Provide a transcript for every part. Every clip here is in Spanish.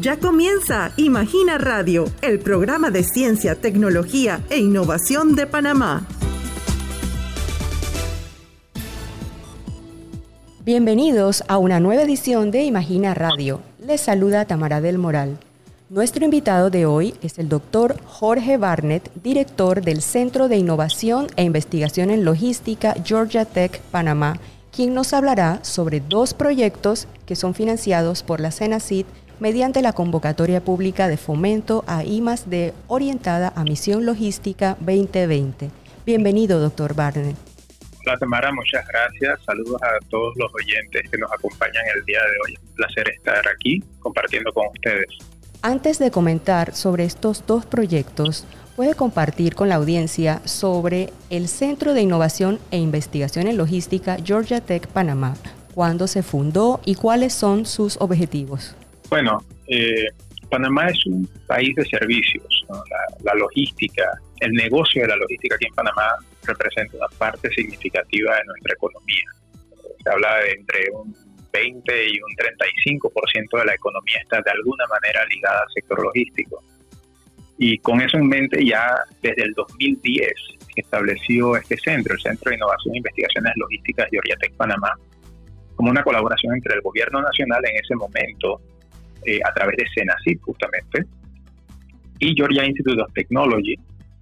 Ya comienza Imagina Radio, el programa de ciencia, tecnología e innovación de Panamá. Bienvenidos a una nueva edición de Imagina Radio. Les saluda Tamara del Moral. Nuestro invitado de hoy es el doctor Jorge Barnett, director del Centro de Innovación e Investigación en Logística Georgia Tech Panamá, quien nos hablará sobre dos proyectos que son financiados por la CENACID mediante la convocatoria pública de fomento a I+D orientada a Misión Logística 2020. Bienvenido, doctor Barnett. Hola Tamara, muchas gracias. Saludos a todos los oyentes que nos acompañan el día de hoy. Un placer estar aquí compartiendo con ustedes. Antes de comentar sobre estos dos proyectos, puede compartir con la audiencia sobre el Centro de Innovación e Investigación en Logística Georgia Tech Panamá, cuándo se fundó y cuáles son sus objetivos. Bueno, eh, Panamá es un país de servicios. La, logística, el negocio de la logística aquí en Panamá representa una parte significativa de nuestra economía. Se habla de entre un 20 y un 35% de la economía está de alguna manera ligada al sector logístico. Y con eso en mente ya desde el 2010 se estableció este centro, el Centro de Innovación e Investigaciones Logísticas de Oriatec Panamá, como una colaboración entre el gobierno nacional en ese momento, eh, a través de CENACIP justamente, y Georgia Institute of Technology,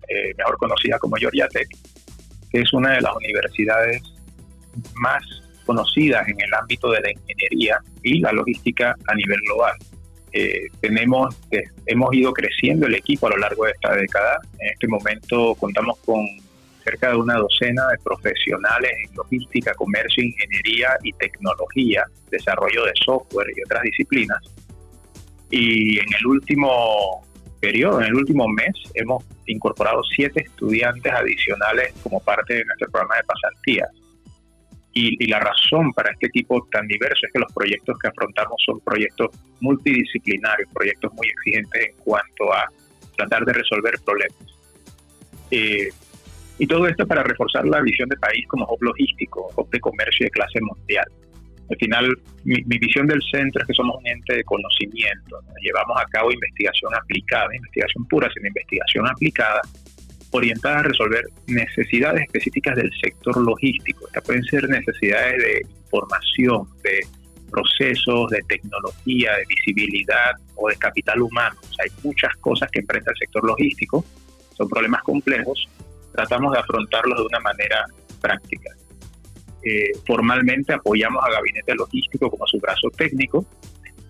eh, mejor conocida como Georgia Tech, que es una de las universidades más conocidas en el ámbito de la ingeniería y la logística a nivel global. Eh, tenemos, hemos ido creciendo el equipo a lo largo de esta década. En este momento contamos con cerca de una docena de profesionales en logística, comercio, ingeniería y tecnología, desarrollo de software y otras disciplinas. Y en el último periodo, en el último mes, hemos incorporado siete estudiantes adicionales como parte de nuestro programa de pasantías. Y, la razón para este equipo tan diverso es que los proyectos que afrontamos son proyectos multidisciplinarios, proyectos muy exigentes en cuanto a tratar de resolver problemas. Eh, y todo esto para reforzar la visión de país como hub logístico, hub de comercio de clase mundial. Al final, mi, visión del centro es que somos un ente de conocimiento. Llevamos a cabo investigación aplicada, investigación pura, sino investigación aplicada orientada a resolver necesidades específicas del sector logístico. Estas pueden ser necesidades de información, de procesos, de tecnología, de visibilidad o de capital humano. hay muchas cosas que enfrenta el sector logístico, son problemas complejos, tratamos de afrontarlos de una manera práctica. Eh, formalmente apoyamos a Gabinete Logístico como su brazo técnico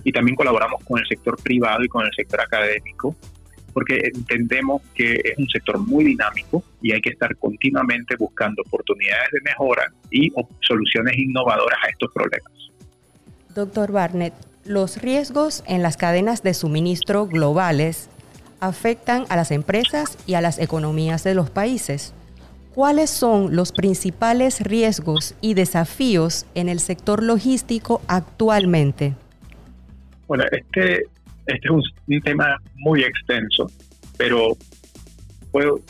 y también colaboramos con el sector privado y con el sector académico porque entendemos que es un sector muy dinámico y hay que estar continuamente buscando oportunidades de mejora y soluciones innovadoras a estos problemas. Doctor Barnett, los riesgos en las cadenas de suministro globales afectan a las empresas y a las economías de los países. ¿Cuáles son los principales riesgos y desafíos en el sector logístico actualmente? Bueno, este este es un, tema muy extenso, pero puedo,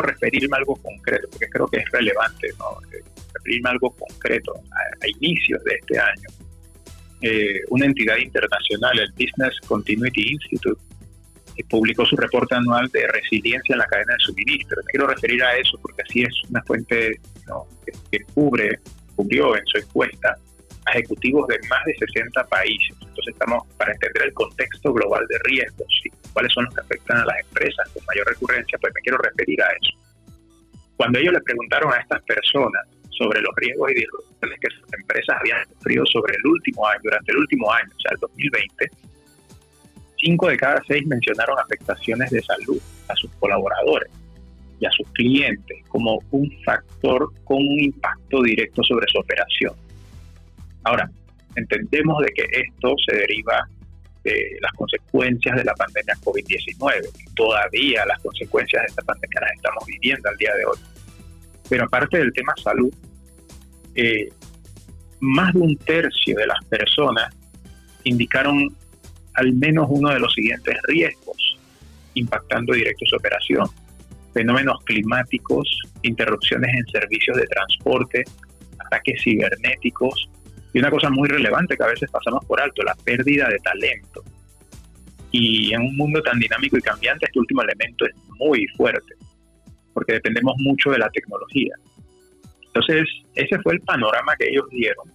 referirme a algo concreto, porque creo que es relevante, ¿no? Eh, referirme a algo concreto. A, inicios de este año, eh, una entidad internacional, el Business Continuity Institute, publicó su reporte anual de resiliencia en la cadena de suministro. Me quiero referir a eso porque así es una fuente que, cubre, cubrió en su encuesta ejecutivos de más de 60 países. Entonces estamos para entender el contexto global de riesgos y cuáles son los que afectan a las empresas con mayor recurrencia, pues me quiero referir a eso. Cuando ellos le preguntaron a estas personas sobre los riesgos y disrupciones que sus empresas habían sufrido sobre el último año, durante el último año, o sea, el 2020, cinco de cada seis mencionaron afectaciones de salud a sus colaboradores y a sus clientes como un factor con un impacto directo sobre su operación. Ahora, entendemos de que esto se deriva de las consecuencias de la pandemia COVID-19. Todavía las consecuencias de esta pandemia las estamos viviendo al día de hoy. Pero aparte del tema salud, eh, más de un tercio de las personas indicaron al menos uno de los siguientes riesgos impactando directo su operación. Fenómenos climáticos, interrupciones en servicios de transporte, ataques cibernéticos, y una cosa muy relevante que a veces pasamos por alto, la pérdida de talento. Y en un mundo tan dinámico y cambiante, este último elemento es muy fuerte, porque dependemos mucho de la tecnología. Entonces, ese fue el panorama que ellos dieron.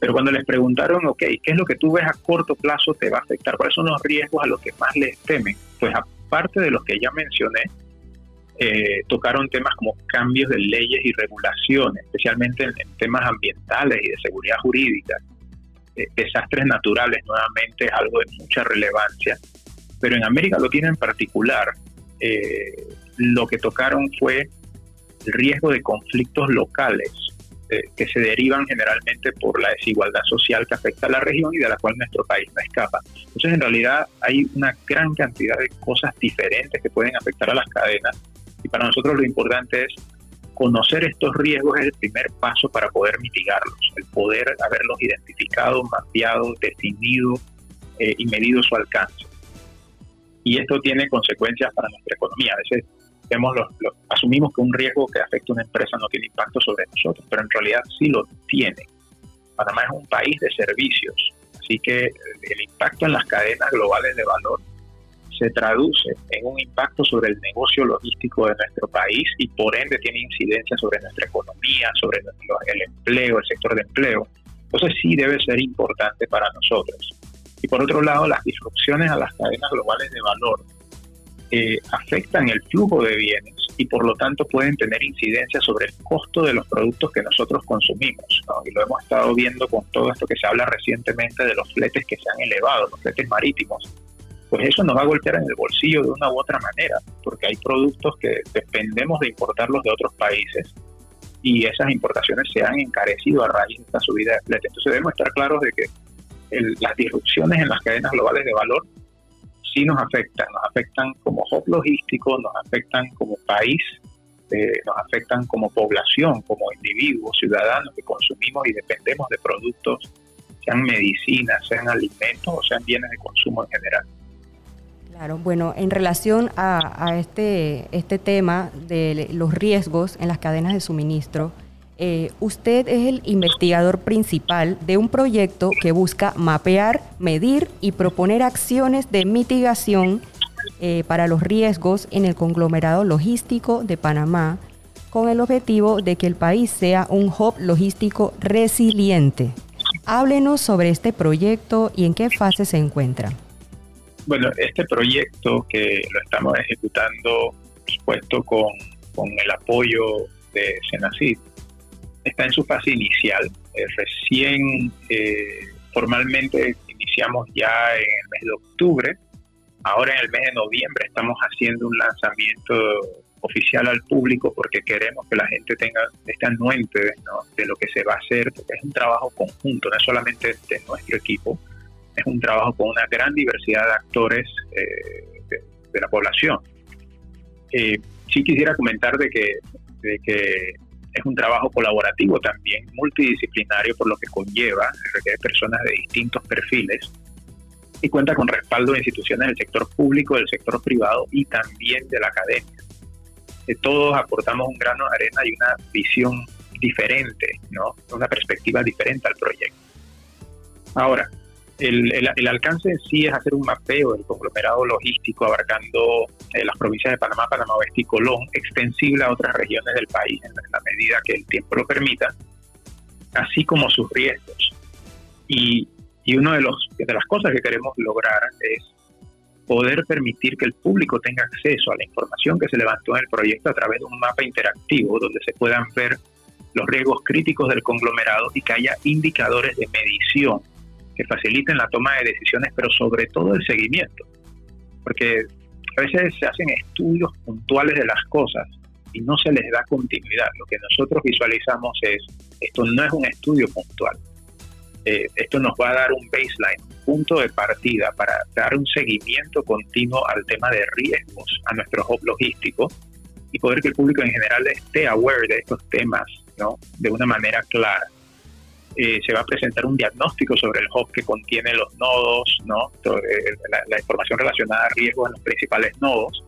Pero cuando les preguntaron, ok, ¿qué es lo que tú ves a corto plazo te va a afectar? ¿Cuáles son los riesgos a los que más les temen? Pues aparte de los que ya mencioné, eh, tocaron temas como cambios de leyes y regulaciones, especialmente en, temas ambientales y de seguridad jurídica. Eh, desastres naturales, nuevamente, algo de mucha relevancia. Pero en América Latina en particular, eh, lo que tocaron fue el riesgo de conflictos locales que se derivan generalmente por la desigualdad social que afecta a la región y de la cual nuestro país no escapa. Entonces, en realidad, hay una gran cantidad de cosas diferentes que pueden afectar a las cadenas y para nosotros lo importante es conocer estos riesgos es el primer paso para poder mitigarlos, el poder haberlos identificado, mapeado, definido eh, y medido su alcance. Y esto tiene consecuencias para nuestra economía. A veces asumimos que un riesgo que afecta a una empresa no tiene impacto sobre nosotros, pero en realidad sí lo tiene. Panamá es un país de servicios, así que el impacto en las cadenas globales de valor se traduce en un impacto sobre el negocio logístico de nuestro país y por ende tiene incidencia sobre nuestra economía, sobre el empleo, el sector de empleo. Entonces sí debe ser importante para nosotros. Y por otro lado, las disrupciones a las cadenas globales de valor eh, afectan el flujo de bienes y por lo tanto pueden tener incidencia sobre el costo de los productos que nosotros consumimos. Y lo hemos estado viendo con todo esto que se habla recientemente de los fletes que se han elevado, los fletes marítimos pues eso nos va a golpear en el bolsillo de una u otra manera, porque hay productos que dependemos de importarlos de otros países y esas importaciones se han encarecido a raíz de esta subida de flete. Entonces debemos estar claros de que las disrupciones en las cadenas globales de valor sí nos afectan, nos afectan como hub logístico, nos afectan como país, eh, nos afectan como población, como individuos, ciudadanos que consumimos y dependemos de productos, sean medicinas, sean alimentos o sean bienes de consumo en general. Claro, bueno, en relación a, este, este tema de los riesgos en las cadenas de suministro, eh, usted es el investigador principal de un proyecto que busca mapear, medir y proponer acciones de mitigación eh, para los riesgos en el conglomerado logístico de Panamá, con el objetivo de que el país sea un hub logístico resiliente. Háblenos sobre este proyecto y en qué fase se encuentra. Bueno, este proyecto que lo estamos ejecutando, supuesto con, el apoyo de Senacid, está en su fase inicial. Eh, recién eh, formalmente iniciamos ya en el mes de octubre. Ahora en el mes de noviembre estamos haciendo un lanzamiento oficial al público porque queremos que la gente tenga esté anuente de lo que se va a hacer, porque es un trabajo conjunto, no es solamente de nuestro equipo, es un trabajo con una gran diversidad de actores eh, de, la población. Eh, sí quisiera comentar de que, de que es un trabajo colaborativo también, multidisciplinario, por lo que conlleva, requiere personas de distintos perfiles y cuenta con respaldo de instituciones del sector público, del sector privado y también de la academia. Eh, todos aportamos un grano de arena y una visión diferente, ¿no? una perspectiva diferente al proyecto. Ahora, el, alcance en sí es hacer un mapeo del conglomerado logístico abarcando eh, las provincias de Panamá, Panamá Oeste y Colón, extensible a otras regiones del país en la medida que el tiempo lo permita, así como sus riesgos. Y, y una de, los, de las cosas que queremos lograr es poder permitir que el público tenga acceso a la información que se levantó en el proyecto a través de un mapa interactivo donde se puedan ver los riesgos críticos del conglomerado y que haya indicadores de medición que faciliten la toma de decisiones, pero sobre todo el seguimiento. Porque a veces se hacen estudios puntuales de las cosas y no se les da continuidad. Lo que nosotros visualizamos es, esto no es un estudio puntual. Eh, esto nos va a dar un baseline, un punto de partida para dar un seguimiento continuo al tema de riesgos a nuestro hub logístico y poder que el público en general esté aware de estos temas ¿no? de una manera clara. Eh, se va a presentar un diagnóstico sobre el hub que contiene los nodos, ¿no? Eh, la, información relacionada a riesgos en los principales nodos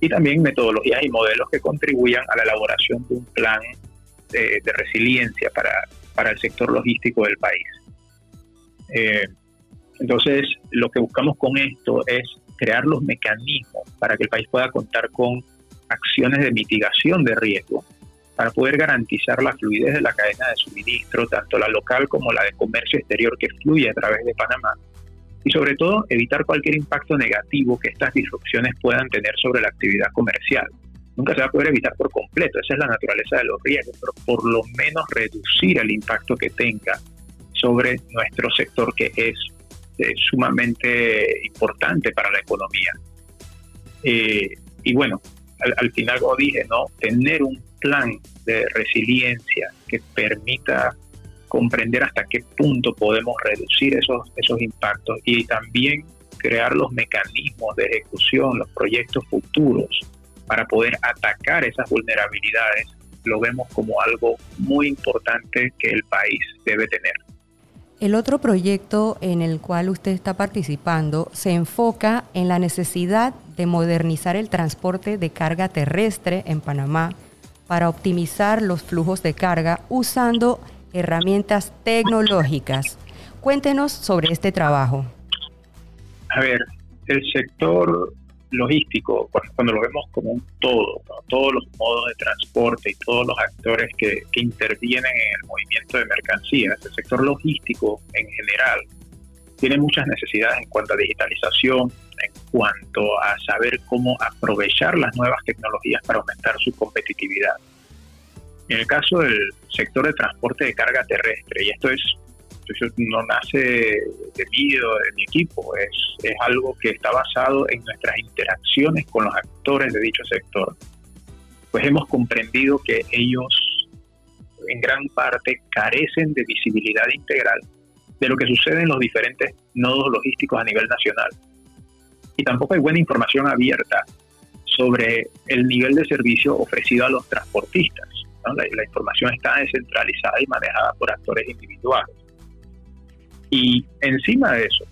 y también metodologías y modelos que contribuyan a la elaboración de un plan de, resiliencia para, para, el sector logístico del país. Eh, Entonces, lo que buscamos con esto es crear los mecanismos para que el país pueda contar con acciones de mitigación de riesgo para poder garantizar la fluidez de la cadena de suministro, tanto la local como la de comercio exterior que fluye a través de Panamá, y sobre todo evitar cualquier impacto negativo que estas disrupciones puedan tener sobre la actividad comercial. Nunca se va a poder evitar por completo, esa es la naturaleza de los riesgos, pero por lo menos reducir el impacto que tenga sobre nuestro sector que es eh, sumamente importante para la economía. Eh, y bueno, al, final, como dije, ¿no? tener un plan de resiliencia que permita comprender hasta qué punto podemos reducir esos, esos impactos y también crear los mecanismos de ejecución, los proyectos futuros para poder atacar esas vulnerabilidades, lo vemos como algo muy importante que el país debe tener. El otro proyecto en el cual usted está participando se enfoca en la necesidad de modernizar el transporte de carga terrestre en Panamá para optimizar los flujos de carga usando herramientas tecnológicas. Cuéntenos sobre este trabajo. A ver, el sector logístico, cuando lo vemos como un todo, todos los modos de transporte y todos los actores que, intervienen en el movimiento de mercancías, el sector logístico en general tiene muchas necesidades en cuanto a digitalización, en cuanto a saber cómo aprovechar las nuevas tecnologías para aumentar su competitividad. En el caso del sector de transporte de carga terrestre, y esto es no nace de mí o de mi equipo, es, es algo que está basado en nuestras interacciones con los actores de dicho sector. Pues hemos comprendido que ellos en gran parte carecen de visibilidad integral de lo que sucede en los diferentes nodos logísticos a nivel nacional. Y tampoco hay buena información abierta sobre el nivel de servicio ofrecido a los transportistas. la, información está descentralizada y manejada por actores individuales. Y encima de eso,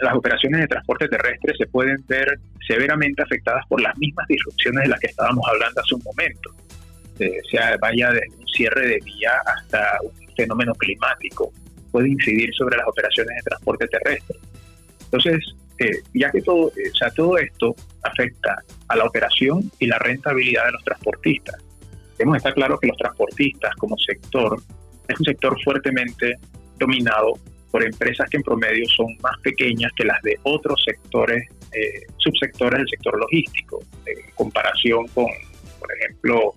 las operaciones de transporte terrestre se pueden ver severamente afectadas por las mismas disrupciones de las que estábamos hablando hace un momento. Eh, sea vaya desde un cierre de vía hasta un fenómeno climático, puede incidir sobre las operaciones de transporte terrestre. Entonces, eh, ya que todo, eh, sea, todo esto afecta a la operación y la rentabilidad de los transportistas. Debemos estar claro que los transportistas como sector es un sector fuertemente dominado por empresas que en promedio son más pequeñas que las de otros sectores, eh, subsectores del sector logístico, en comparación con, por ejemplo,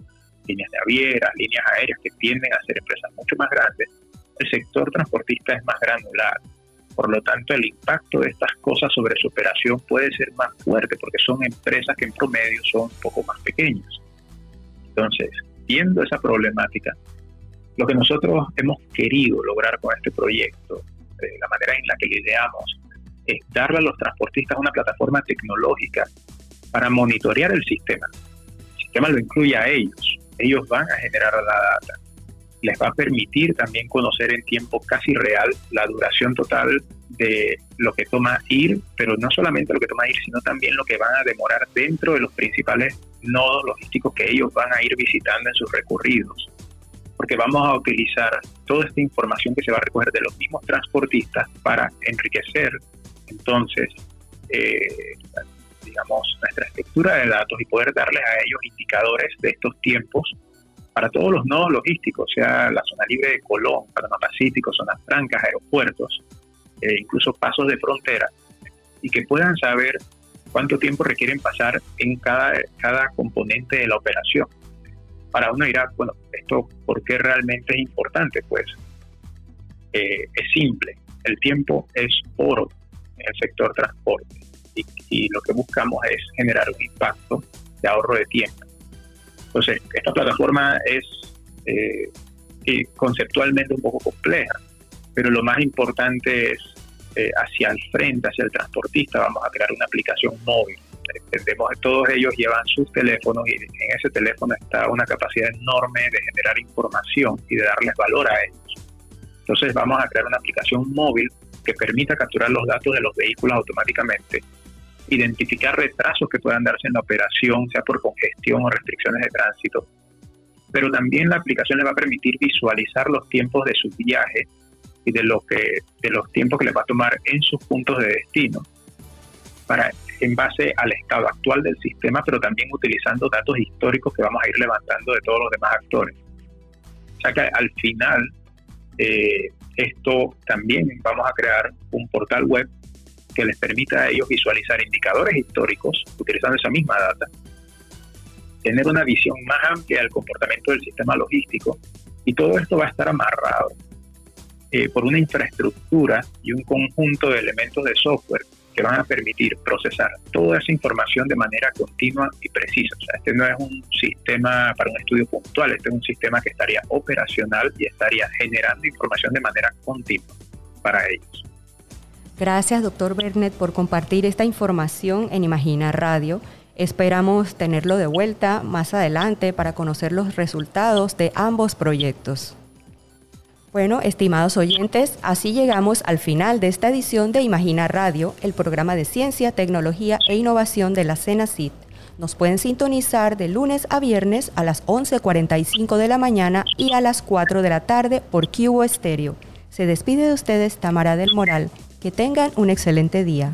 líneas de avieras, líneas aéreas que tienden a ser empresas mucho más grandes, el sector transportista es más granular. Por lo tanto, el impacto de estas cosas sobre su operación puede ser más fuerte porque son empresas que en promedio son un poco más pequeñas. Entonces, viendo esa problemática, lo que nosotros hemos querido lograr con este proyecto la manera en la que lo ideamos, es darle a los transportistas una plataforma tecnológica para monitorear el sistema. El sistema lo incluye a ellos. Ellos van a generar la data. Les va a permitir también conocer en tiempo casi real la duración total de lo que toma ir, pero no solamente lo que toma ir, sino también lo que van a demorar dentro de los principales nodos logísticos que ellos van a ir visitando en sus recorridos porque vamos a utilizar toda esta información que se va a recoger de los mismos transportistas para enriquecer entonces, eh, digamos, nuestra estructura de datos y poder darles a ellos indicadores de estos tiempos para todos los nodos logísticos, sea la zona libre de Colón, Panamá Pacífico, zonas francas, aeropuertos, eh, incluso pasos de frontera, y que puedan saber cuánto tiempo requieren pasar en cada, cada componente de la operación. Para uno dirá, bueno, ¿esto por qué realmente es importante? Pues eh, es simple, el tiempo es oro en el sector transporte y, lo que buscamos es generar un impacto de ahorro de tiempo. Entonces, esta plataforma es eh, conceptualmente un poco compleja, pero lo más importante es eh, hacia el frente, hacia el transportista, vamos a crear una aplicación móvil todos ellos llevan sus teléfonos y en ese teléfono está una capacidad enorme de generar información y de darles valor a ellos. Entonces vamos a crear una aplicación móvil que permita capturar los datos de los vehículos automáticamente, identificar retrasos que puedan darse en la operación, sea por congestión o restricciones de tránsito, pero también la aplicación le va a permitir visualizar los tiempos de su viaje y de lo que de los tiempos que les va a tomar en sus puntos de destino para en base al estado actual del sistema, pero también utilizando datos históricos que vamos a ir levantando de todos los demás actores. O sea que al final eh, esto también vamos a crear un portal web que les permita a ellos visualizar indicadores históricos utilizando esa misma data, tener una visión más amplia del comportamiento del sistema logístico y todo esto va a estar amarrado eh, por una infraestructura y un conjunto de elementos de software que van a permitir procesar toda esa información de manera continua y precisa. O sea, este no es un sistema para un estudio puntual, este es un sistema que estaría operacional y estaría generando información de manera continua para ellos. Gracias, doctor Bernet, por compartir esta información en Imagina Radio. Esperamos tenerlo de vuelta más adelante para conocer los resultados de ambos proyectos. Bueno, estimados oyentes, así llegamos al final de esta edición de Imagina Radio, el programa de ciencia, tecnología e innovación de la CENACIT. Nos pueden sintonizar de lunes a viernes a las 11.45 de la mañana y a las 4 de la tarde por Cubo Estéreo. Se despide de ustedes Tamara del Moral. Que tengan un excelente día.